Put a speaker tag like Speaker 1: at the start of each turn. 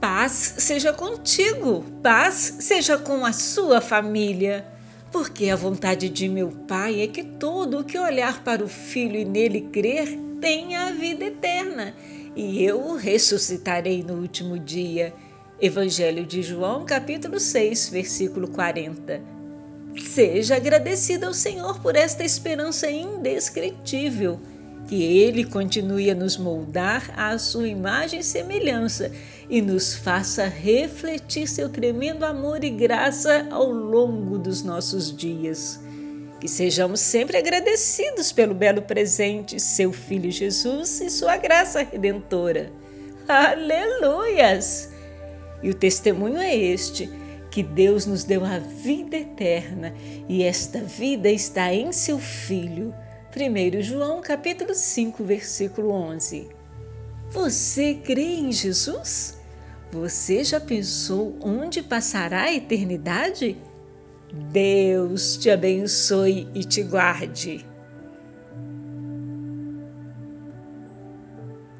Speaker 1: Paz seja contigo, paz seja com a sua família. Porque a vontade de meu Pai é que todo o que olhar para o Filho e nele crer tenha a vida eterna, e eu o ressuscitarei no último dia. Evangelho de João, capítulo 6, versículo 40. Seja agradecido ao Senhor por esta esperança indescritível que Ele continue a nos moldar à sua imagem e semelhança e nos faça refletir seu tremendo amor e graça ao longo dos nossos dias. Que sejamos sempre agradecidos pelo belo presente, seu Filho Jesus e sua graça redentora. Aleluias! E o testemunho é este: que Deus nos deu a vida eterna e esta vida está em seu Filho. 1 João capítulo 5, versículo 11. Você crê em Jesus? Você já pensou onde passará a eternidade? Deus te abençoe e te guarde.